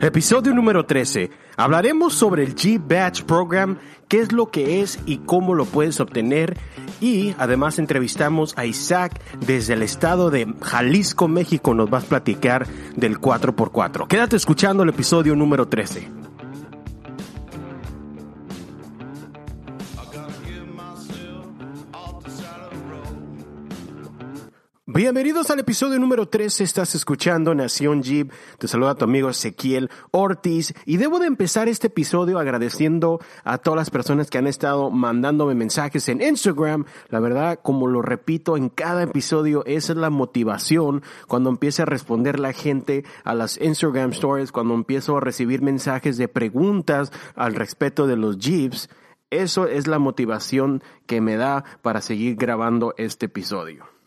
Episodio número 13. Hablaremos sobre el G-Batch Program, qué es lo que es y cómo lo puedes obtener. Y además entrevistamos a Isaac desde el estado de Jalisco, México. Nos vas a platicar del 4x4. Quédate escuchando el episodio número 13. Bienvenidos al episodio número 13, estás escuchando Nación Jeep, te saluda tu amigo Ezequiel Ortiz. Y debo de empezar este episodio agradeciendo a todas las personas que han estado mandándome mensajes en Instagram, la verdad como lo repito en cada episodio, esa es la motivación cuando empieza a responder la gente a las Instagram stories, cuando empiezo a recibir mensajes de preguntas al respecto de los Jeeps, eso es la motivación que me da para seguir grabando este episodio.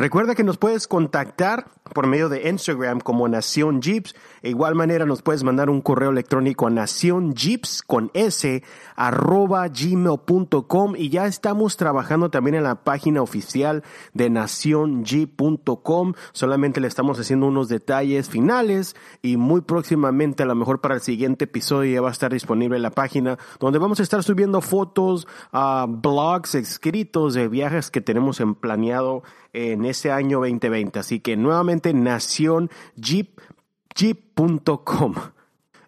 Recuerda que nos puedes contactar por medio de Instagram como Nación Jeeps. De igual manera nos puedes mandar un correo electrónico a Nación Jeeps con S arroba gmail.com y ya estamos trabajando también en la página oficial de nacionjeep.com. Solamente le estamos haciendo unos detalles finales y muy próximamente, a lo mejor para el siguiente episodio ya va a estar disponible la página donde vamos a estar subiendo fotos, uh, blogs escritos de viajes que tenemos en planeado en este año 2020. Así que nuevamente nación jeep.com.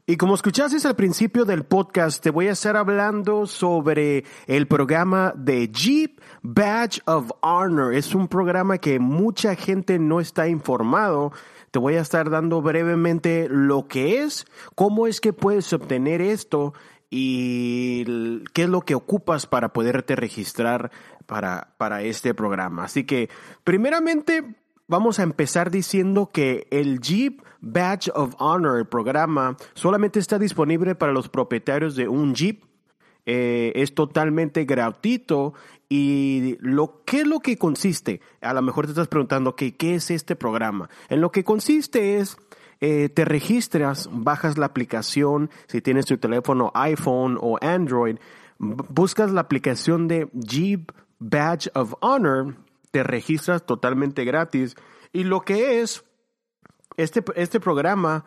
Y como escuchaste al principio del podcast, te voy a estar hablando sobre el programa de Jeep Badge of Honor. Es un programa que mucha gente no está informado. Te voy a estar dando brevemente lo que es, cómo es que puedes obtener esto y qué es lo que ocupas para poderte registrar para, para este programa. Así que, primeramente, vamos a empezar diciendo que el Jeep Badge of Honor, programa, solamente está disponible para los propietarios de un Jeep. Eh, es totalmente gratuito y lo ¿qué es lo que consiste? A lo mejor te estás preguntando ¿qué es este programa? En lo que consiste es eh, te registras, bajas la aplicación, si tienes tu teléfono iPhone o Android, buscas la aplicación de Jeep Badge of Honor, te registras totalmente gratis y lo que es este, este programa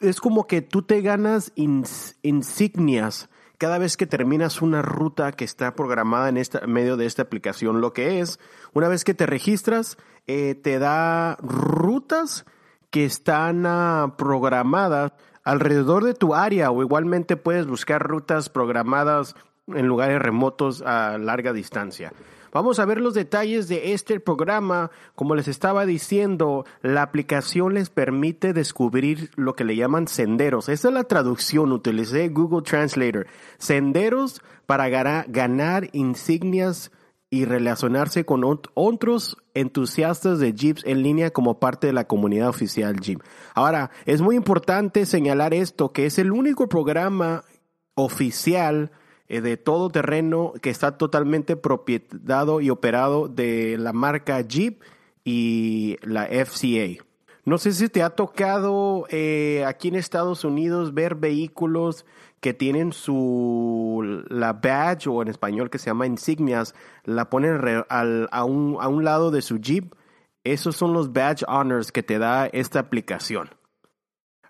es como que tú te ganas insignias cada vez que terminas una ruta que está programada en, esta, medio de esta aplicación. Lo que es, una vez que te registras, eh, te da rutas que están uh, programadas alrededor de tu área o igualmente puedes buscar rutas programadas en lugares remotos a larga distancia. Vamos a ver los detalles de este programa. Como les estaba diciendo, la aplicación les permite descubrir lo que le llaman senderos. Esa es la traducción, utilicé Google Translator. Senderos para ganar insignias y relacionarse con otros entusiastas de Jeeps en línea como parte de la comunidad oficial Jeep. Ahora, es muy importante señalar esto, que es el único programa oficial de todo terreno que está totalmente propiedad y operado de la marca Jeep y la FCA. No sé si te ha tocado eh, aquí en Estados Unidos ver vehículos que tienen su la badge o en español que se llama insignias, la ponen a, un, a un lado de su Jeep. Esos son los badge honors que te da esta aplicación.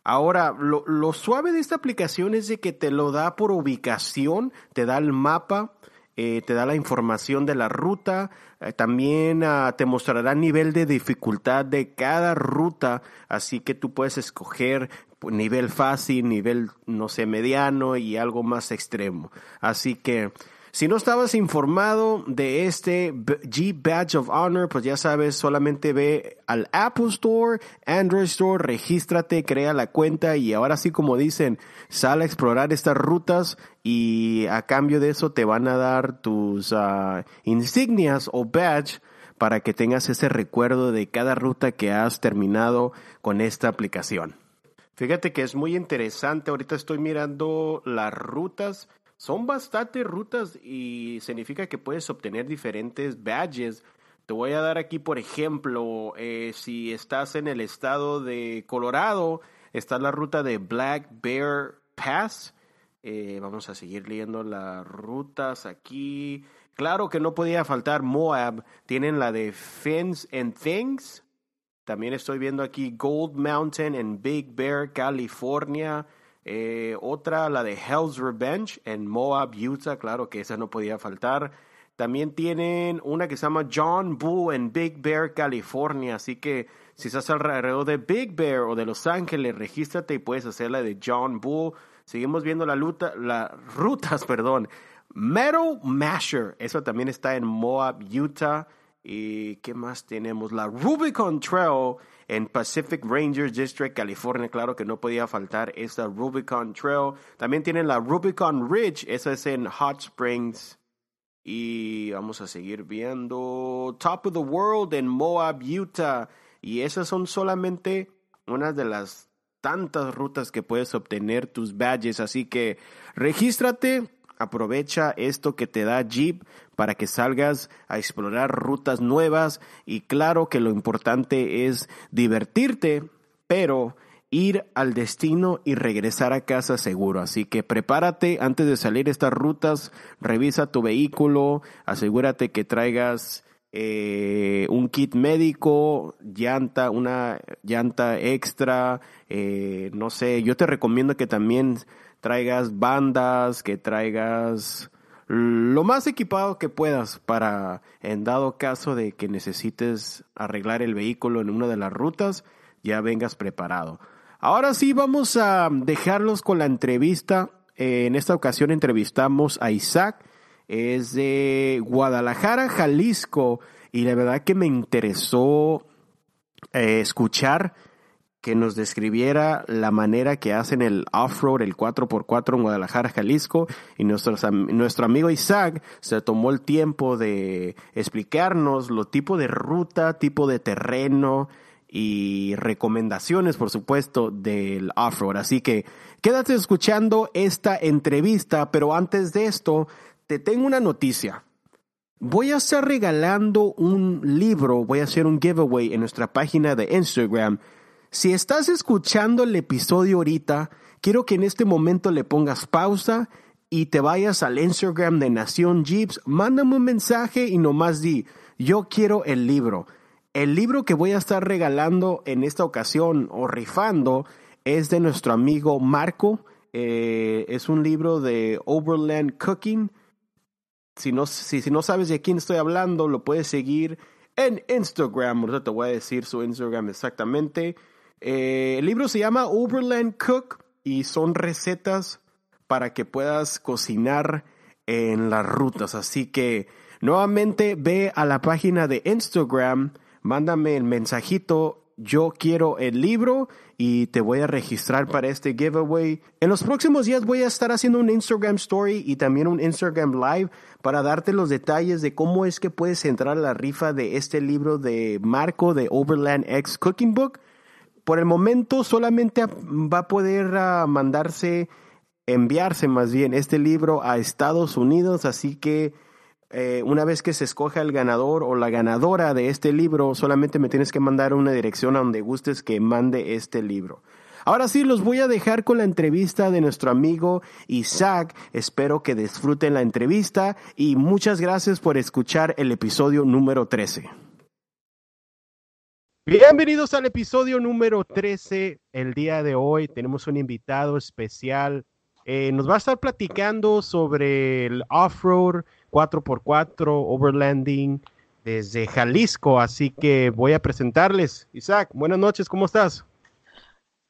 Ahora, lo, lo, suave de esta aplicación es de que te lo da por ubicación, te da el mapa, eh, te da la información de la ruta, eh, también ah, te mostrará nivel de dificultad de cada ruta, así que tú puedes escoger nivel fácil, nivel, no sé, mediano y algo más extremo. Así que si no estabas informado de este G Badge of Honor, pues ya sabes, solamente ve al Apple Store, Android Store, regístrate, crea la cuenta y ahora sí como dicen, sal a explorar estas rutas y a cambio de eso te van a dar tus ah, insignias o badge para que tengas ese recuerdo de cada ruta que has terminado con esta aplicación. Fíjate que es muy interesante, ahorita estoy mirando las rutas son bastantes rutas y significa que puedes obtener diferentes badges. Te voy a dar aquí, por ejemplo, eh, si estás en el estado de Colorado, está la ruta de Black Bear Pass. Eh, vamos a seguir leyendo las rutas aquí. Claro que no podía faltar Moab. Tienen la de Fins and Things. También estoy viendo aquí Gold Mountain en Big Bear, California. Eh, otra, la de Hell's Revenge en Moab, Utah. Claro que esa no podía faltar. También tienen una que se llama John Bull en Big Bear, California. Así que si estás alrededor de Big Bear o de Los Ángeles, regístrate y puedes hacer la de John Bull. Seguimos viendo la luta, las rutas, perdón. Metal Masher, eso también está en Moab, Utah. ¿Y qué más tenemos? La Rubicon Trail en Pacific Rangers District, California. Claro que no podía faltar esta Rubicon Trail. También tienen la Rubicon Ridge, esa es en Hot Springs. Y vamos a seguir viendo Top of the World en Moab, Utah. Y esas son solamente unas de las tantas rutas que puedes obtener tus badges. Así que regístrate, aprovecha esto que te da Jeep para que salgas a explorar rutas nuevas. Y claro que lo importante es divertirte, pero ir al destino y regresar a casa seguro. Así que prepárate antes de salir estas rutas, revisa tu vehículo, asegúrate que traigas eh, un kit médico, llanta, una llanta extra, eh, no sé, yo te recomiendo que también traigas bandas, que traigas lo más equipado que puedas para, en dado caso de que necesites arreglar el vehículo en una de las rutas, ya vengas preparado. Ahora sí, vamos a dejarlos con la entrevista. En esta ocasión entrevistamos a Isaac, es de Guadalajara, Jalisco, y la verdad que me interesó eh, escuchar que nos describiera la manera que hacen el off-road, el 4x4 en Guadalajara, Jalisco, y nuestro amigo Isaac se tomó el tiempo de explicarnos lo tipo de ruta, tipo de terreno, y recomendaciones, por supuesto, del off-road. Así que quédate escuchando esta entrevista, pero antes de esto, te tengo una noticia. Voy a estar regalando un libro, voy a hacer un giveaway en nuestra página de Instagram. Si estás escuchando el episodio ahorita, quiero que en este momento le pongas pausa y te vayas al Instagram de Nación Jeeps, mándame un mensaje y nomás di, yo quiero el libro. El libro que voy a estar regalando en esta ocasión o rifando es de nuestro amigo Marco. Eh, es un libro de Overland Cooking. Si no, sabes de quién estoy hablando, lo puedes seguir en Instagram. Ahorita te voy a decir su Instagram exactamente. Eh, el libro se llama Overland Cook y son recetas para que puedas cocinar en las rutas. Así que nuevamente ve a la página de Instagram mándame el mensajito, yo quiero el libro y te voy a registrar para este giveaway. En los próximos días voy a estar haciendo un Instagram Story y también un Instagram Live para darte los detalles de cómo es que puedes entrar a la rifa de este libro de Marco de Overland X Cooking Book. Por el momento solamente va a poder ah, mandarse, enviarse más bien este libro a Estados Unidos, así que eh, una vez que se escoja el ganador o la ganadora de este libro, solamente me tienes que mandar una dirección a donde gustes que mande este libro. Ahora sí, los voy a dejar con la entrevista de nuestro amigo Isaac. Espero que disfruten la entrevista y muchas gracias por escuchar el episodio número 13. Bienvenidos al episodio número 13. El día de hoy tenemos un invitado especial. Eh, nos va a estar platicando sobre el off-road, 4x4 Overlanding desde Jalisco, así que voy a presentarles. Isaac, buenas noches, ¿cómo estás?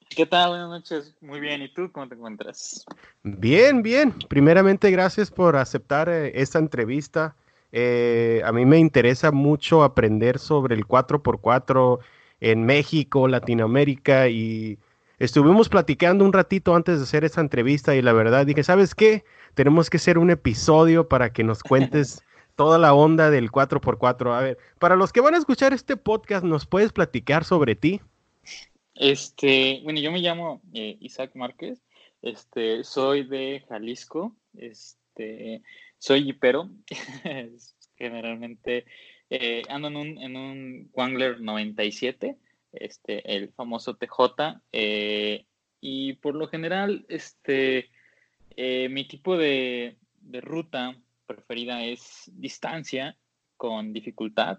¿Qué tal? Buenas noches, muy bien. ¿Y tú cómo te encuentras? Bien, bien. Primeramente, gracias por aceptar eh, esta entrevista. Eh, a mí me interesa mucho aprender sobre el 4x4 en México, Latinoamérica y estuvimos platicando un ratito antes de hacer esta entrevista y la verdad dije, ¿sabes qué? tenemos que hacer un episodio para que nos cuentes toda la onda del 4x4. A ver, para los que van a escuchar este podcast, ¿nos puedes platicar sobre ti? Este, bueno, yo me llamo eh, Isaac Márquez, este, soy de Jalisco, este, soy hipero, generalmente eh, ando en un, en un Wangler 97, este, el famoso TJ, eh, y por lo general, este, eh, mi tipo de, ruta preferida es distancia con dificultad.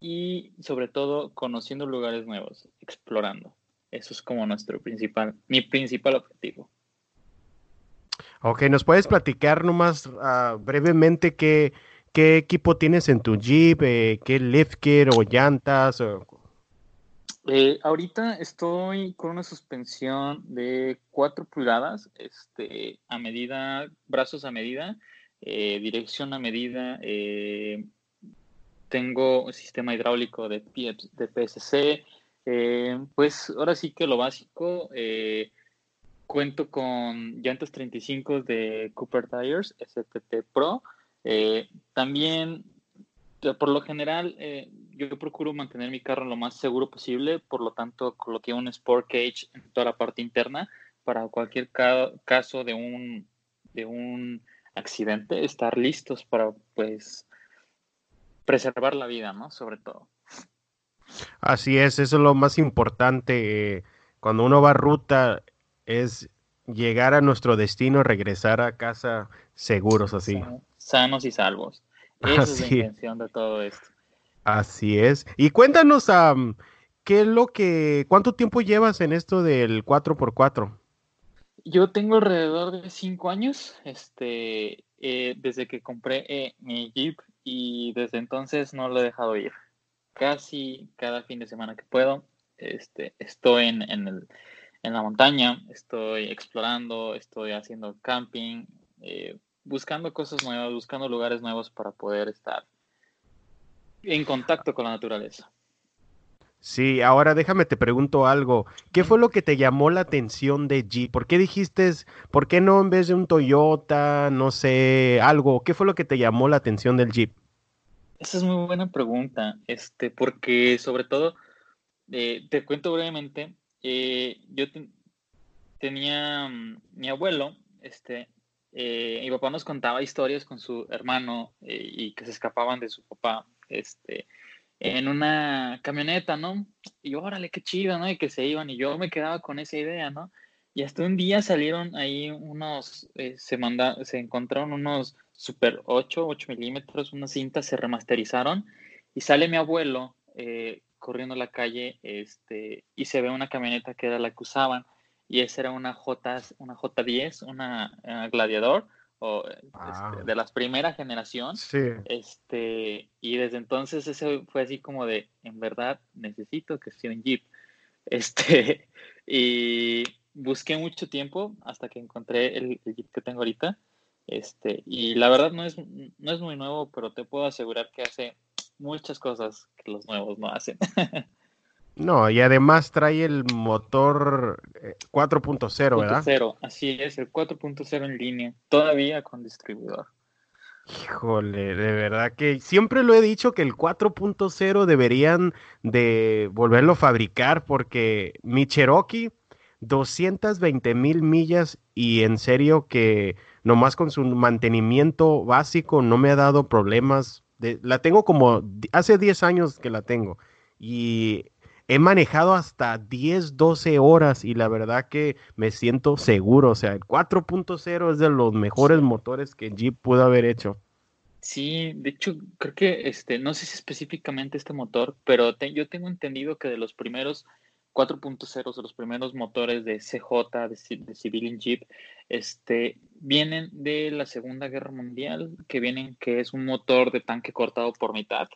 Y sobre todo conociendo lugares nuevos, explorando. Eso es como nuestro principal, mi principal objetivo. Ok, ¿nos puedes platicar nomás uh, brevemente qué, qué, equipo tienes en tu Jeep? Eh, ¿Qué lift kit o llantas? Eh, ahorita estoy con una suspensión de 4 pulgadas, este, a medida, brazos a medida, eh, dirección a medida. tengo un sistema hidráulico de, de PSC. pues ahora sí que lo básico cuento con llantas 35 de Cooper Tires SPT Pro. Eh, también, por lo general, eh, yo procuro mantener mi carro lo más seguro posible, por lo tanto, coloqué un Sport Cage en toda la parte interna para cualquier caso de un, de un accidente, estar listos para, pues, preservar la vida, ¿no? Sobre todo. Así es, eso es lo más importante. Eh, cuando uno va a ruta, es llegar a nuestro destino, regresar a casa seguros así. Sanos y salvos. Esa es la intención de todo esto. Así es. Y cuéntanos, ¿qué es lo que, cuánto tiempo llevas en esto del 4x4? Yo tengo alrededor de 5 años, este, eh, desde que compré eh, mi Jeep y desde entonces no lo he dejado ir. Casi cada fin de semana que puedo, este, estoy en, en el, en la montaña, estoy explorando, estoy haciendo camping, eh, buscando cosas nuevas, buscando lugares nuevos para poder estar en contacto con la naturaleza. Sí, ahora déjame te pregunto algo. ¿Qué fue lo que te llamó la atención de Jeep? ¿Por qué dijiste, por qué no en vez de un Toyota, no sé, algo? ¿Qué fue lo que te llamó la atención del Jeep? Esa es muy buena pregunta, este, porque sobre todo, eh, te cuento brevemente, eh, yo tenía mm, mi abuelo, este, eh, mi papá nos contaba historias con su hermano eh, y que se escapaban de su papá, este, en una camioneta, ¿no? Y órale, qué chido, ¿no? Y que se iban y yo me quedaba con esa idea, ¿no? Y hasta un día salieron ahí unos, se manda, se encontraron unos Super 8, 8 milímetros, unas cintas se remasterizaron y sale mi abuelo eh, corriendo la calle este, y se ve una camioneta que era la que usaban y esa era una J, una J10, una eh, Gladiador o, este, de las primeras generación. Este, y desde entonces ese fue así como de, en verdad, necesito que sea un Jeep. Este, y busqué mucho tiempo hasta que encontré el, el, Jeep que tengo ahorita. Este, y la verdad no es, no es muy nuevo, pero te puedo asegurar que hace muchas cosas que los nuevos no hacen. no, y además trae el motor 4.0, eh, ¿verdad? 4.0, así es, el 4.0 en línea, todavía con distribuidor. Híjole, de verdad que siempre lo he dicho que el 4.0 deberían de volverlo a fabricar porque mi Cherokee, 220 mil millas y en serio que nomás con su mantenimiento básico no me ha dado problemas la tengo como hace 10 años que la tengo y he manejado hasta 10, 12 horas y la verdad que me siento seguro. O sea, el 4.0 es de los mejores motores que Jeep pudo haber hecho. Sí, de hecho, creo que este, no sé si específicamente este motor, pero yo tengo entendido que de los primeros 4.0 los primeros motores de CJ, de, Civilian Jeep, este, vienen de la Segunda Guerra Mundial, que vienen que es un motor de tanque cortado por mitad.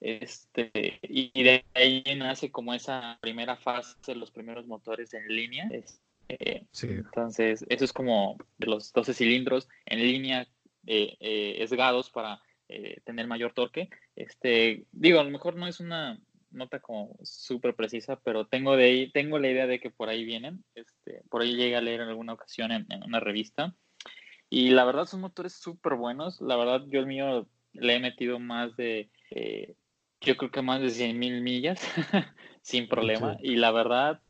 Este, y de ahí nace como esa primera fase de los primeros motores en línea. Este, entonces, eso es como de los 12 cilindros en línea eh, eh, esgados para eh, tener mayor torque. Este, digo, a lo mejor no es una nota como súper precisa, pero tengo de ahí, tengo la idea de que por ahí vienen. Este, por ahí llegué a leer en alguna ocasión en, una revista. Y la verdad son motores súper buenos. La verdad, yo el mío le he metido más de, eh, yo creo que más de 100 mil millas sin problema. Y la verdad,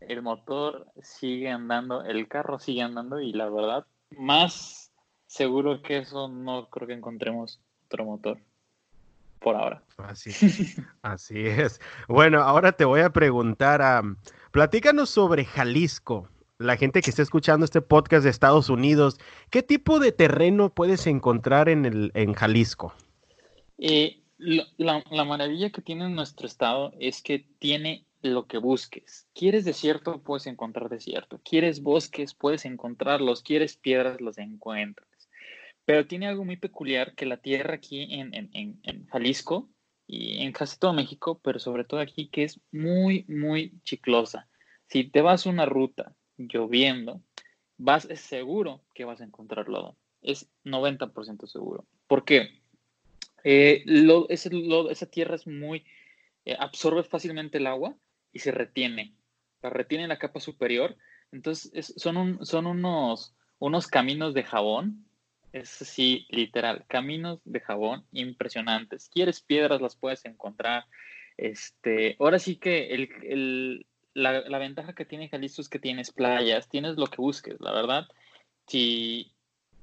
el motor sigue andando, el carro sigue andando y la verdad, más seguro que eso no creo que encontremos otro motor por ahora. Así, así es. Bueno, ahora te voy a preguntar, a platícanos sobre Jalisco. La gente que está escuchando este podcast de Estados Unidos, ¿qué tipo de terreno puedes encontrar en, el, en Jalisco? Eh, La, la, maravilla que tiene nuestro estado es que tiene lo que busques. ¿Quieres desierto? Puedes encontrar desierto. ¿Quieres bosques? Puedes encontrarlos. ¿Quieres piedras? Los encuentras. Pero tiene algo muy peculiar que la tierra aquí en, en, en Jalisco y en casi todo México, pero sobre todo aquí, que es muy, muy chiclosa. Si te vas una ruta lloviendo, vas, es seguro que vas a encontrar lodo. Es 90% seguro. ¿Por qué? Eh, esa tierra es muy, eh, absorbe fácilmente el agua y se retiene. La retiene en la capa superior. Entonces, son, son unos, unos caminos de jabón. Es sí, literal, caminos de jabón impresionantes. Quieres piedras, las puedes encontrar. Este, ahora sí que el, la, la, ventaja que tiene Jalisco es que tienes playas, tienes lo que busques, la verdad. Si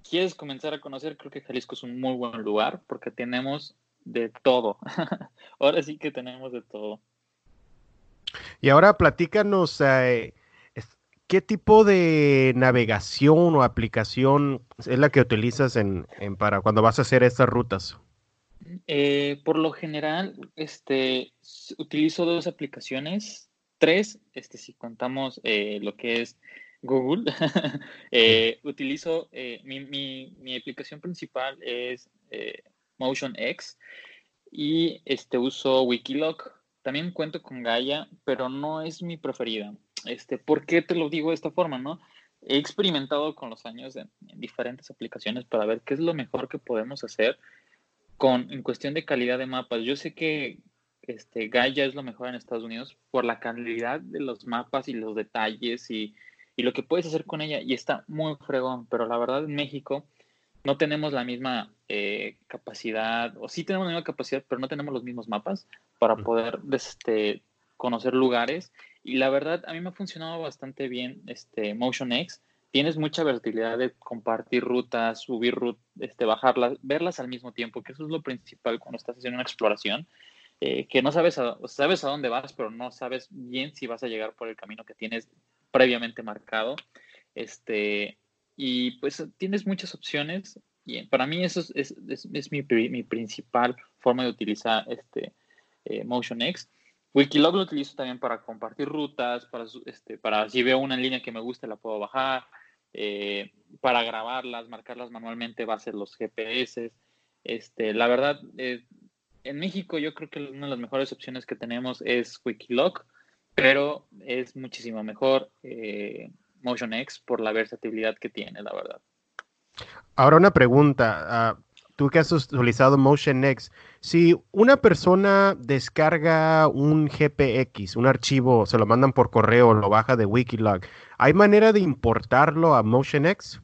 quieres comenzar a conocer, creo que Jalisco es un muy buen lugar porque tenemos de todo. ahora sí que tenemos de todo. Y ahora platícanos, eh, ¿qué tipo de navegación o aplicación es la que utilizas en, en para cuando vas a hacer estas rutas? Eh, por lo general, este, utilizo dos aplicaciones tres, este, si contamos eh, lo que es Google, eh, utilizo, mi, mi, mi, aplicación principal es MotionX y este, uso Wikiloc. También cuento con Gaia, pero no es mi preferida. Este, ¿Por qué te lo digo de esta forma? No? He experimentado con los años en, en diferentes aplicaciones para ver qué es lo mejor que podemos hacer con, en cuestión de calidad de mapas. Yo sé que este, Gaia es lo mejor en Estados Unidos por la calidad de los mapas y los detalles y, lo que puedes hacer con ella. Y está muy fregón, pero la verdad en México no tenemos la misma eh, capacidad, o sí tenemos la misma capacidad, pero no tenemos los mismos mapas para poder este, conocer lugares. Y la verdad, a mí me ha funcionado bastante bien este MotionX. Tienes mucha versatilidad de compartir rutas, subir rutas, este, bajarlas, verlas al mismo tiempo, que eso es lo principal cuando estás haciendo una exploración. Eh, que no sabes a, sabes a dónde vas, pero no sabes bien si vas a llegar por el camino que tienes previamente marcado. Este, y pues tienes muchas opciones. Y para mí eso es, es, es mi, mi, principal forma de utilizar este eh, MotionX. Wikilog lo utilizo también para compartir rutas, para, este, si veo una línea que me gusta la puedo bajar, eh, para grabarlas, marcarlas manualmente va a ser los GPS. Este, la verdad, eh, en México yo creo que una de las mejores opciones que tenemos es Wikiloc, pero es muchísimo mejor eh, MotionX por la versatilidad que tiene, la verdad. Ahora una pregunta. Ah, tú que has utilizado MotionX, si una persona descarga un GPX, un archivo, se lo mandan por correo, lo baja de Wikiloc, ¿hay manera de importarlo a MotionX?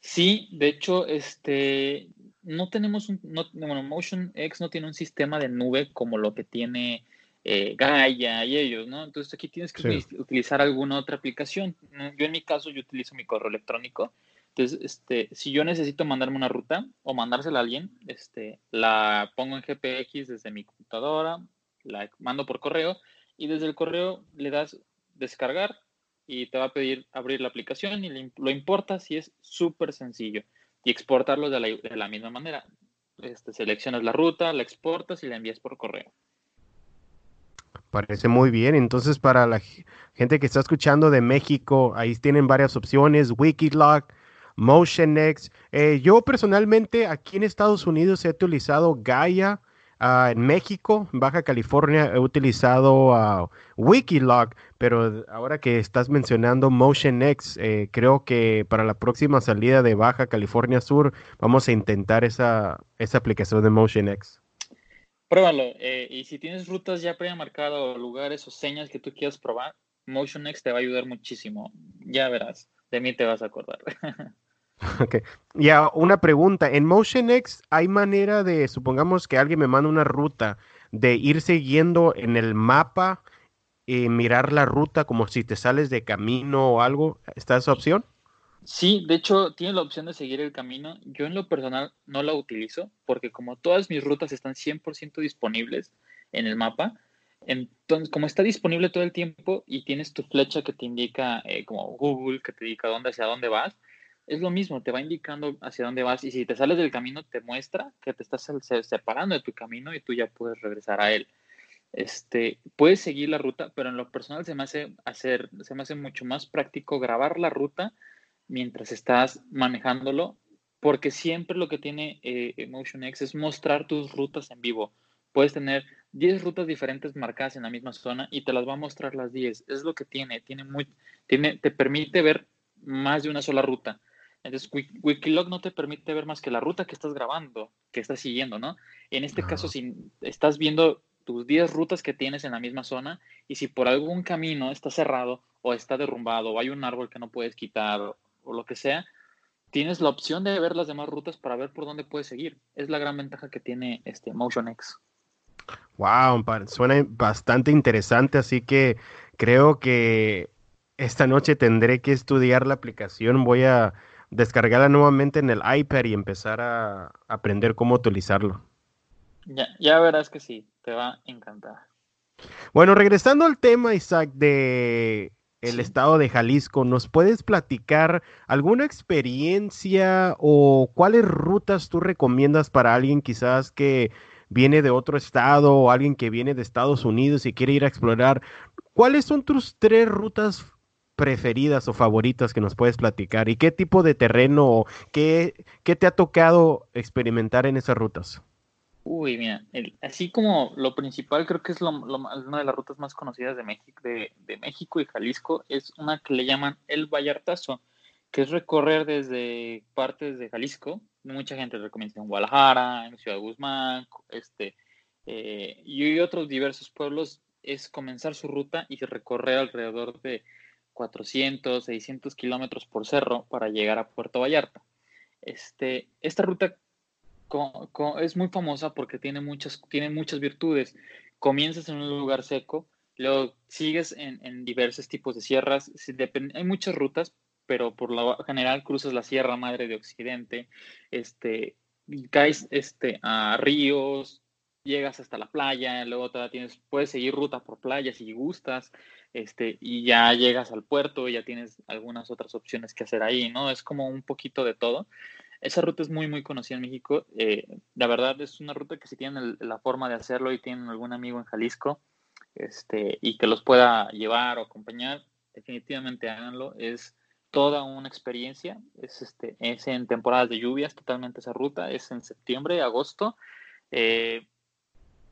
Sí, de hecho, este, no tenemos un, no, bueno, Motion X no tiene un sistema de nube como lo que tiene eh, Gaia y ellos, ¿no? Entonces aquí tienes que utilizar alguna otra aplicación. Yo en mi caso, yo utilizo mi correo electrónico. Entonces, este, si yo necesito mandarme una ruta o mandársela a alguien, este, la pongo en GPX desde mi computadora, la mando por correo y desde el correo le das descargar y te va a pedir abrir la aplicación y lo importas y es súper sencillo y exportarlo de la, misma manera. Este, seleccionas la ruta, la exportas y la envías por correo. Parece muy bien. Entonces, para la gente que está escuchando de México, ahí tienen varias opciones: Wikiloc, MotionX. Eh, yo personalmente aquí en Estados Unidos he utilizado Gaia. Ah, en México, Baja California, he utilizado uh, Wikiloc, pero ahora que estás mencionando MotionX, eh, creo que para la próxima salida de Baja California Sur vamos a intentar esa, esa aplicación de MotionX. Pruébalo. Eh, y si tienes rutas ya premarcadas lugares o señas que tú quieras probar, MotionX te va a ayudar muchísimo. Ya verás, de mí te vas a acordar. Ok. Ya, una pregunta. En MotionX hay manera de, supongamos que alguien me manda una ruta, de ir siguiendo en el mapa y mirar la ruta como si te sales de camino o algo. ¿Está esa opción? Sí, de hecho, tiene la opción de seguir el camino. Yo en lo personal no la utilizo porque como todas mis rutas están 100% disponibles en el mapa, entonces como está disponible todo el tiempo y tienes tu flecha que te indica eh, como Google, que te indica dónde hacia dónde vas, es lo mismo, te va indicando hacia dónde vas y si te sales del camino te muestra que te estás separando de tu camino y tú ya puedes regresar a él. Este, puedes seguir la ruta, pero en lo personal se me hace hacer, se me hace mucho más práctico grabar la ruta mientras estás manejándolo, porque siempre lo que tiene eh, MotionX es mostrar tus rutas en vivo. Puedes tener 10 rutas diferentes marcadas en la misma zona y te las va a mostrar las 10. Es lo que tiene, tiene muy, tiene, te permite ver más de una sola ruta. Entonces, Wikilog no te permite ver más que la ruta que estás grabando, que estás siguiendo, ¿no? En este caso, si estás viendo tus 10 rutas que tienes en la misma zona y si por algún camino está cerrado o está derrumbado o hay un árbol que no puedes quitar o, lo que sea, tienes la opción de ver las demás rutas para ver por dónde puedes seguir. Es la gran ventaja que tiene este MotionX. Wow, suena bastante interesante, así que creo que esta noche tendré que estudiar la aplicación. Voy a descargarla nuevamente en el iPad y empezar a aprender cómo utilizarlo. Ya, ya verás que sí, te va a encantar. Bueno, regresando al tema, Isaac, de el estado de Jalisco, ¿nos puedes platicar alguna experiencia o cuáles rutas tú recomiendas para alguien quizás que viene de otro estado o alguien que viene de Estados Unidos y quiere ir a explorar? ¿Cuáles son tus tres rutas preferidas o favoritas que nos puedes platicar? ¿Y qué tipo de terreno o qué, qué te ha tocado experimentar en esas rutas? Uy, mira, así como lo principal, creo que es una de las rutas más conocidas de México, de, México y Jalisco, es una que le llaman el Vallartazo, que es recorrer desde partes de Jalisco. Mucha gente recomienda en Guadalajara, en Ciudad de Guzmán, este, eh, y otros diversos pueblos, es comenzar su ruta y recorrer alrededor de 400, 600 kilómetros por cerro para llegar a Puerto Vallarta. Este, esta ruta es muy famosa porque tiene muchas, tiene muchas virtudes. Comienzas en un lugar seco, luego sigues en, diversos tipos de sierras. hay muchas rutas, pero por lo general cruzas la Sierra Madre de Occidente, este, caes este, a ríos, llegas hasta la playa, luego tienes, puedes seguir ruta por playa si gustas, este, y ya llegas al puerto, y ya tienes algunas otras opciones que hacer ahí, ¿no? Es como un poquito de todo. Esa ruta es muy, muy conocida en México. Eh, la verdad es una ruta que si tienen la forma de hacerlo y tienen algún amigo en Jalisco este, y que los pueda llevar o acompañar, definitivamente háganlo. Es toda una experiencia. Es, este, es en temporadas de lluvias totalmente esa ruta. Es en septiembre, agosto. Eh,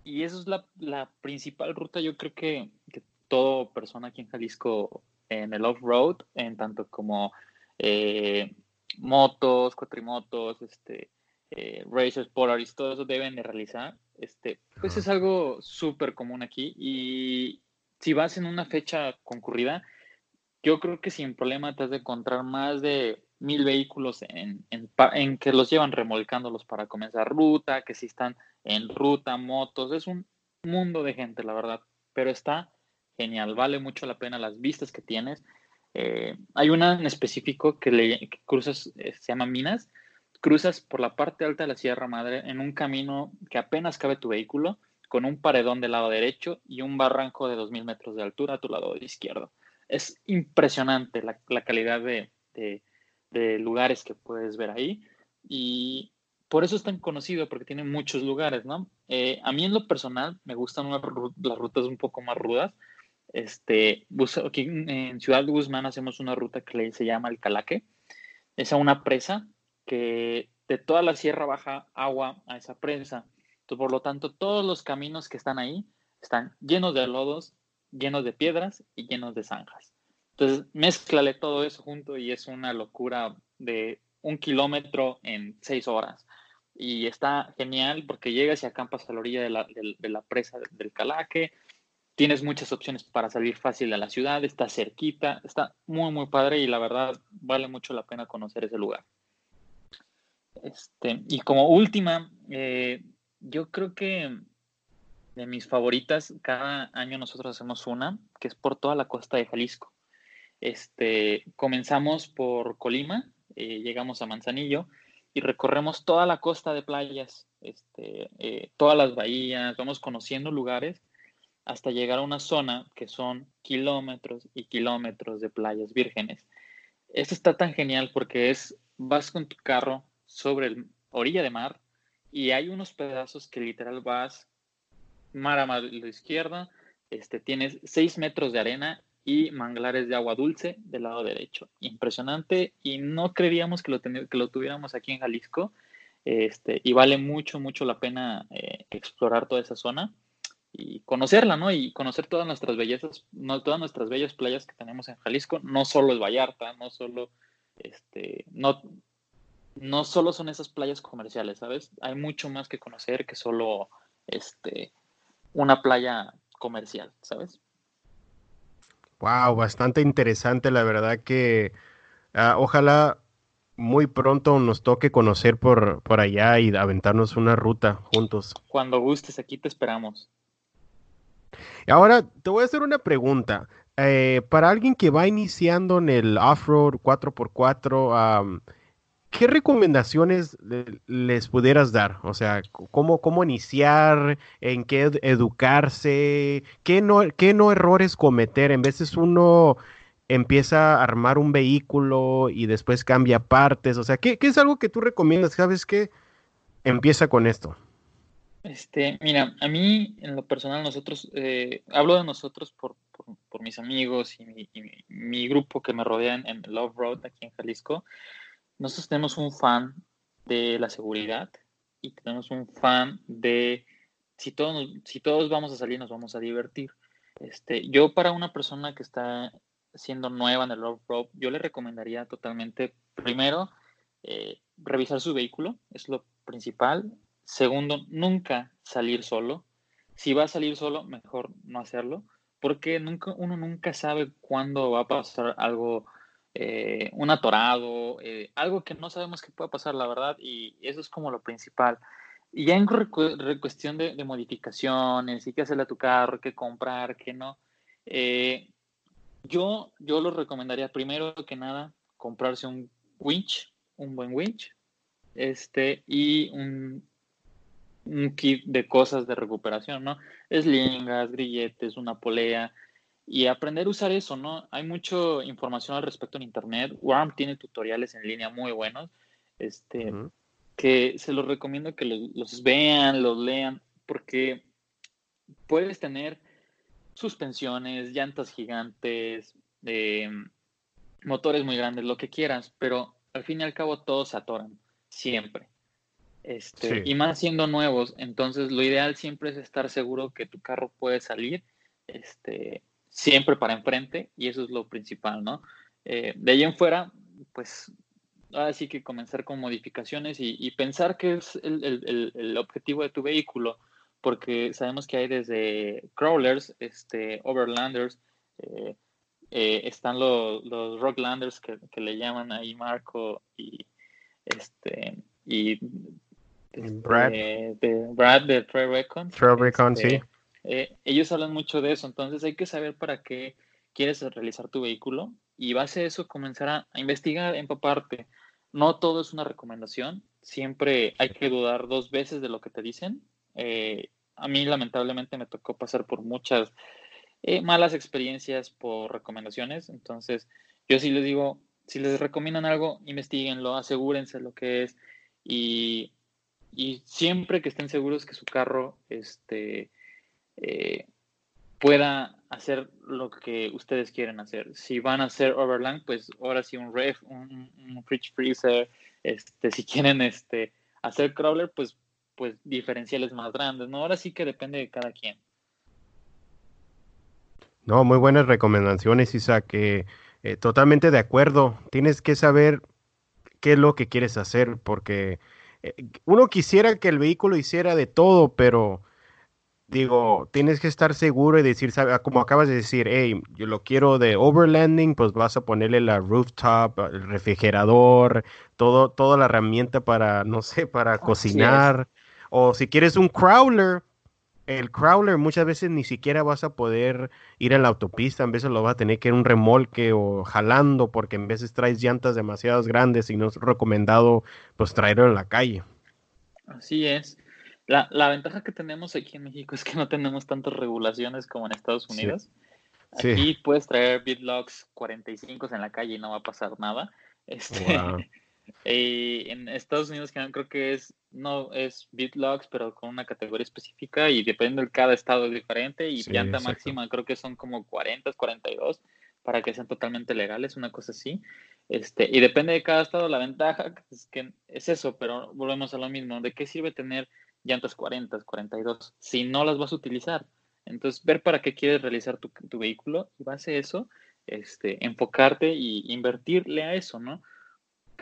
y esa es la, la, principal ruta, yo creo que, que todo persona aquí en Jalisco en el off-road, en tanto como eh, motos, cuatrimotos, este, eh, racers, polaris, todo eso deben de realizar. Este, pues es algo súper común aquí y si vas en una fecha concurrida, yo creo que sin problema te has de encontrar más de mil vehículos en, en, que los llevan remolcándolos para comenzar ruta, que si están en ruta, motos, es un mundo de gente, la verdad, pero está genial, vale mucho la pena las vistas que tienes. Eh, hay una en específico que, le, cruzas, eh, se llama Minas, cruzas por la parte alta de la Sierra Madre en un camino que apenas cabe tu vehículo, con un paredón del lado derecho y un barranco de 2.000 metros de altura a tu lado izquierdo. Es impresionante la, calidad de, lugares que puedes ver ahí y por eso es tan conocido, porque tiene muchos lugares, ¿no? Eh, a mí en lo personal me gustan las rutas un poco más rudas, este, aquí en Ciudad de Guzmán hacemos una ruta que se llama el Calaque. Es a una presa que de toda la sierra baja agua a esa presa. Entonces, por lo tanto, todos los caminos que están ahí están llenos de lodos, llenos de piedras y llenos de zanjas. Entonces, mezclale todo eso junto y es una locura de un kilómetro en seis horas. Y está genial porque llegas y acampas a la orilla de la, de la presa del Calaque, tienes muchas opciones para salir fácil de la ciudad, está cerquita, está muy, muy padre y la verdad vale mucho la pena conocer ese lugar. Este, y como última, eh, yo creo que de mis favoritas, cada año nosotros hacemos una, que es por toda la costa de Jalisco. Este, comenzamos por Colima, eh, llegamos a Manzanillo y recorremos toda la costa de playas, este, eh, todas las bahías, vamos conociendo lugares hasta llegar a una zona que son kilómetros y kilómetros de playas vírgenes. esto está tan genial porque es, vas con tu carro sobre el orilla de mar y hay unos pedazos que literal vas mar a mar la izquierda, este, tienes seis metros de arena y manglares de agua dulce del lado derecho. Impresionante y no creíamos que lo, que lo tuviéramos aquí en Jalisco. Este, y vale mucho, mucho la pena eh, explorar toda esa zona y conocerla, ¿no? Y conocer todas nuestras bellezas, no, todas nuestras bellas playas que tenemos en Jalisco. No solo es Vallarta, no solo, este, no, no solo son esas playas comerciales, ¿sabes? Hay mucho más que conocer que solo, este, una playa comercial, ¿sabes? Wow, bastante interesante, la verdad que uh, ojalá muy pronto nos toque conocer por, por allá y aventarnos una ruta juntos. Cuando gustes, aquí te esperamos. Ahora te voy a hacer una pregunta. Eh, para alguien que va iniciando en el off-road 4x4, ¿qué recomendaciones les pudieras dar? O sea, ¿cómo, cómo iniciar? ¿En qué educarse? ¿Qué no, ¿Qué no errores cometer? En veces uno empieza a armar un vehículo y después cambia partes. O sea, ¿qué, qué es algo que tú recomiendas? ¿Sabes qué? Empieza con esto. Este, mira, a mí en lo personal, nosotros, eh, hablo de nosotros por, por, mis amigos y mi, mi, grupo que me rodean en Love Road aquí en Jalisco nosotros tenemos un fan de la seguridad y tenemos un fan de si todos, si todos vamos a salir, nos vamos a divertir. Este, yo para una persona que está siendo nueva en el road rope, yo le recomendaría totalmente, primero, eh, revisar su vehículo, es lo principal. Segundo, nunca salir solo. Si va a salir solo, mejor no hacerlo, porque nunca, uno nunca sabe cuándo va a pasar algo eh, un atorado, eh, algo que no sabemos qué puede pasar, la verdad, y eso es como lo principal. Y ya en cuestión de, modificaciones y qué hacerle a tu carro, qué comprar, qué no, eh, yo, yo lo recomendaría primero que nada comprarse un winch, un buen winch, este, y un, un kit de cosas de recuperación, ¿no? Eslingas, grilletes, una polea, y aprender a usar eso, ¿no? Hay mucha información al respecto en Internet. Warm tiene tutoriales en línea muy buenos, este, que se los recomiendo que los, vean, los lean, porque puedes tener suspensiones, llantas gigantes, eh, motores muy grandes, lo que quieras, pero al fin y al cabo todos se atoran, siempre. Este, Y más siendo nuevos, entonces lo ideal siempre es estar seguro que tu carro puede salir este, siempre para enfrente y eso es lo principal, ¿no? Eh, de ahí en fuera, pues ahora sí que comenzar con modificaciones y, pensar qué es el, objetivo de tu vehículo, porque sabemos que hay desde crawlers, este, overlanders, eh, eh, están los, los rocklanders que, le llaman ahí Marco y este y Brad de, Brad de Trail Recon. Trail Recon, sí este, eh, ellos hablan mucho de eso, entonces hay que saber para qué quieres realizar tu vehículo y base a eso comenzar a, investigar, empaparte. No todo es una recomendación, siempre hay que dudar dos veces de lo que te dicen. Eh, a mí lamentablemente me tocó pasar por muchas eh, malas experiencias por recomendaciones, entonces yo sí les digo, si les recomiendan algo, investiguenlo, asegúrense lo que es y, y siempre que estén seguros que su carro este, eh, pueda hacer lo que ustedes quieren hacer. Si van a hacer overland, pues ahora sí un ref, un, fridge freezer, este, si quieren este, hacer crawler, pues, pues diferenciales más grandes, ¿no? Ahora sí que depende de cada quien. No, muy buenas recomendaciones, Isaac. que eh, totalmente de acuerdo. Tienes que saber qué es lo que quieres hacer, porque eh, uno quisiera que el vehículo hiciera de todo, pero digo, tienes que estar seguro y decir, como acabas de decir, hey, yo lo quiero de overlanding, pues vas a ponerle la rooftop, el refrigerador, todo, toda la herramienta para, no sé, para cocinar. O si quieres un crawler, el crawler muchas veces ni siquiera vas a poder ir a la autopista, en veces lo vas a tener que ir un remolque o jalando, porque en veces traes llantas demasiado grandes y no es recomendado pues traerlo en la calle. Así es. La, la, ventaja que tenemos aquí en México es que no tenemos tantas regulaciones como en Estados Unidos. Aquí puedes traer BitLogs 45 en la calle y no va a pasar nada. Este, eh, en Estados Unidos creo que es no es BitLogs, pero con una categoría específica y depende de cada estado es diferente y llanta máxima creo que son como 40, 42 para que sean totalmente legales, una cosa así. Este, y depende de cada estado, la ventaja es que es eso, pero volvemos a lo mismo. ¿De qué sirve tener llantas 40, 42 si no las vas a utilizar? Entonces, ver para qué quieres realizar tu, vehículo y base eso, este, enfocarte y invertirle a eso, ¿no?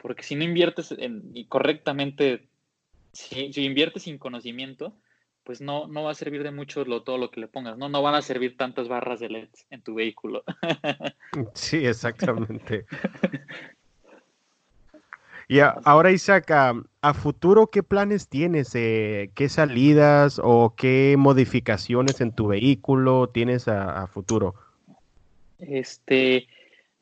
Porque si no inviertes en, y correctamente, si, si inviertes sin conocimiento, pues no, no va a servir de mucho lo, todo lo que le pongas, ¿no? No van a servir tantas barras de LED en tu vehículo. Sí, exactamente. Y ahora, Isaac, a, futuro, ¿qué planes tienes? Eh, ¿Qué salidas o qué modificaciones en tu vehículo tienes a, futuro? Este,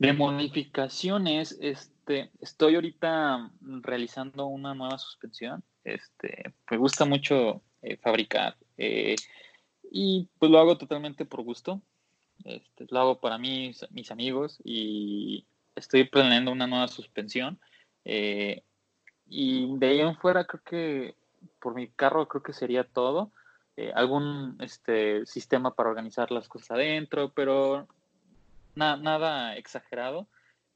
de modificaciones, este, estoy ahorita realizando una nueva suspensión. Este, me gusta mucho eh, fabricar. Eh, y pues lo hago totalmente por gusto. Este, lo hago para mí, mis amigos y estoy planeando una nueva suspensión. Eh, y de ahí en fuera creo que por mi carro creo que sería todo. algún este, sistema para organizar las cosas adentro, pero nada exagerado.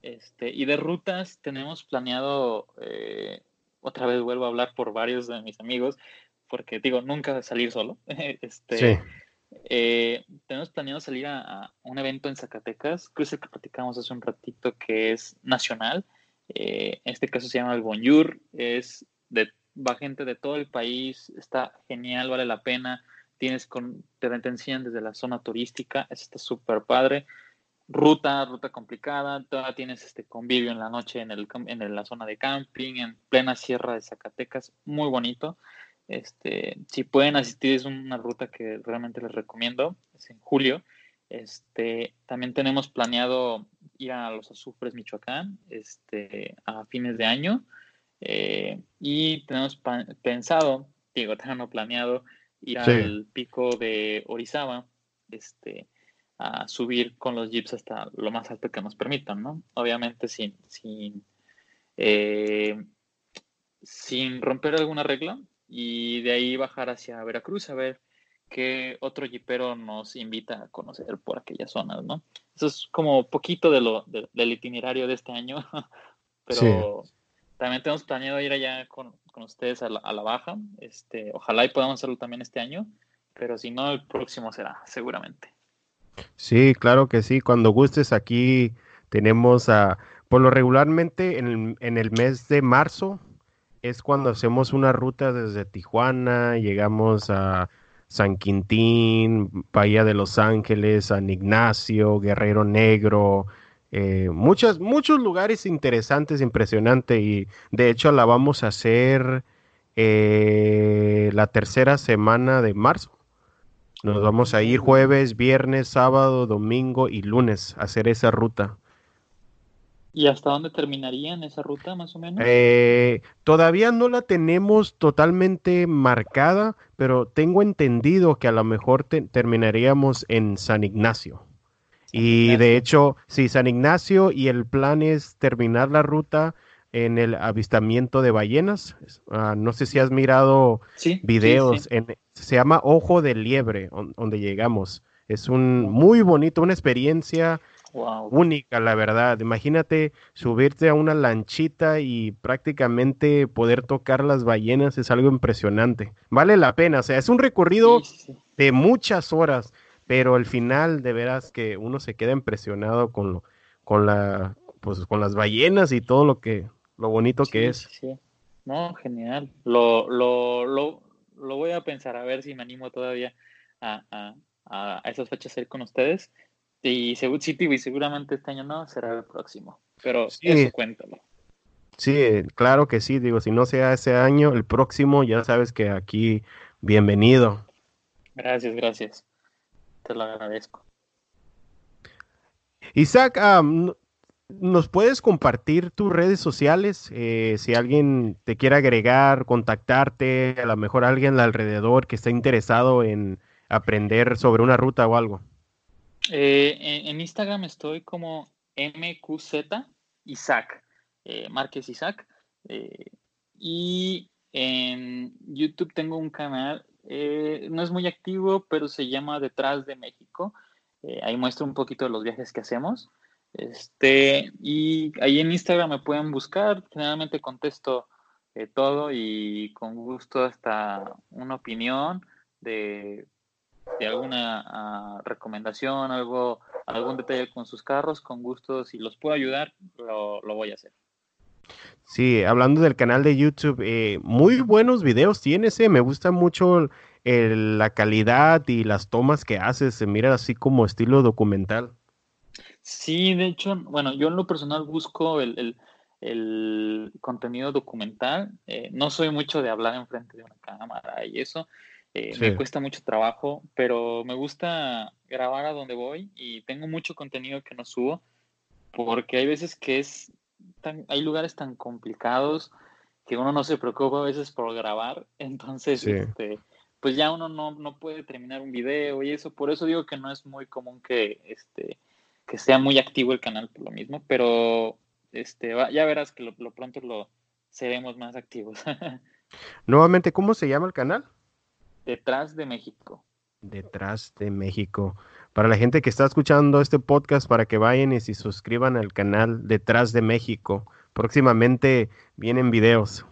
Este, y de rutas tenemos planeado, otra vez vuelvo a hablar por varios de mis amigos, porque digo, nunca salir solo. este, eh, tenemos planeado salir a, un evento en Zacatecas, que es el que platicamos hace un ratito, que es nacional. Eh, en este caso se llama el Bonjour, es de, va gente de todo el país, está genial, vale la pena. Tienes con, te, desde la zona turística, está súper padre. Ruta, ruta complicada, todavía tienes este convivio en la noche en, el, en la zona de camping, en plena sierra de Zacatecas, muy bonito. Este, si pueden asistir, es una ruta que realmente les recomiendo. Es en julio. Este, también tenemos planeado ir a los Azufres, Michoacán, este, a fines de año. Eh, y tenemos pensado, digo, tengo planeado, ir al pico de Orizaba, este, a subir con los jeeps hasta lo más alto que nos permitan, ¿no? Obviamente sin, sin, eh, sin romper alguna regla, y de ahí bajar hacia Veracruz a ver qué otro jipero nos invita a conocer por aquellas zonas, ¿no? Eso es como poquito de lo, del itinerario de este año, pero también tenemos planeado ir allá con, ustedes a la, baja, este, ojalá y podamos hacerlo también este año, pero si no, el próximo será, seguramente. Sí, claro que sí, cuando gustes aquí tenemos a, por lo regularmente en en el mes de marzo, es cuando hacemos una ruta desde Tijuana, llegamos a San Quintín, Bahía de Los Ángeles, San Ignacio, Guerrero Negro, eh, muchos lugares interesantes, impresionantes y de hecho la vamos a hacer eh, la tercera semana de marzo. Nos vamos a ir jueves, viernes, sábado, domingo y lunes a hacer esa ruta. ¿Y hasta dónde terminaría en esa ruta, más o menos? Eh, todavía no la tenemos totalmente marcada, pero tengo entendido que a lo mejor terminaríamos en San Ignacio. y de hecho, sí, San Ignacio y el plan es terminar la ruta en el avistamiento de ballenas. Ah, no sé si has mirado videos, se llama Ojo de Liebre, donde llegamos. Es un muy bonito, una experiencia única, la verdad. Imagínate subirte a una lanchita y prácticamente poder tocar las ballenas es algo impresionante. Vale la pena, o sea, es un recorrido de muchas horas, pero al final de veras que uno se queda impresionado con lo, con la, pues con las ballenas y todo lo que, lo bonito que es. No, genial. Lo, lo, lo, lo voy a pensar a ver si me animo todavía a, a, a esas fechas a ir con ustedes. Y y seguramente este año no, será el próximo. Pero sí. eso cuéntalo. Sí, claro que sí. Digo, si no sea ese año, el próximo, ya sabes que aquí, bienvenido. Gracias, gracias. Te lo agradezco. Isaac, ¿nos puedes compartir tus redes sociales? Eh, si alguien te quiere agregar, contactarte, a lo mejor alguien alrededor que esté interesado en aprender sobre una ruta o algo. Eh, en, Instagram estoy como MQZ Isaac, eh, Isaac. Eh, y en YouTube tengo un canal, no es muy activo, pero se llama Detrás de México. ahí muestro un poquito de los viajes que hacemos. Este, y ahí en Instagram me pueden buscar, generalmente contesto todo y con gusto hasta una opinión de de alguna ah, recomendación, algo, algún detalle con sus carros, con gusto, si los puedo ayudar, lo, voy a hacer. Sí, hablando del canal de YouTube, eh, muy buenos videos tienes, eh, me gusta mucho la calidad y las tomas que haces, se mira así como estilo documental. Sí, de hecho, bueno, yo en lo personal busco el, contenido documental, eh, no soy mucho de hablar enfrente de una cámara y eso, eh, me cuesta mucho trabajo, pero me gusta grabar a donde voy y tengo mucho contenido que no subo porque hay veces que es tan, hay lugares tan complicados que uno no se preocupa a veces por grabar, entonces este, pues ya uno no, no, puede terminar un video y eso, por eso digo que no es muy común que este que sea muy activo el canal por lo mismo, pero este ya verás que lo, lo pronto lo seremos más activos. Nuevamente, ¿cómo se llama el canal? Detrás de México. Detrás de México. Para la gente que está escuchando este podcast, para que vayan y se suscriban al canal Detrás de México. Próximamente vienen videos.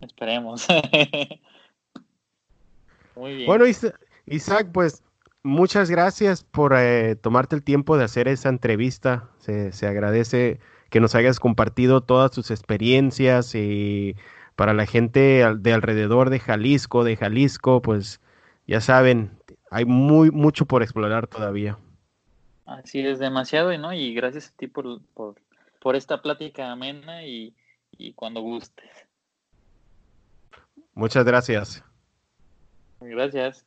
Esperemos. Muy bien. Bueno, Isaac, pues muchas gracias por eh, tomarte el tiempo de hacer esa entrevista. Se, se agradece que nos hayas compartido todas tus experiencias y para la gente de alrededor de Jalisco, de Jalisco, pues ya saben, hay muy mucho por explorar todavía. Así es, demasiado, ¿no? Y gracias a ti por, por, esta plática amena y, y cuando gustes. Muchas gracias. Gracias.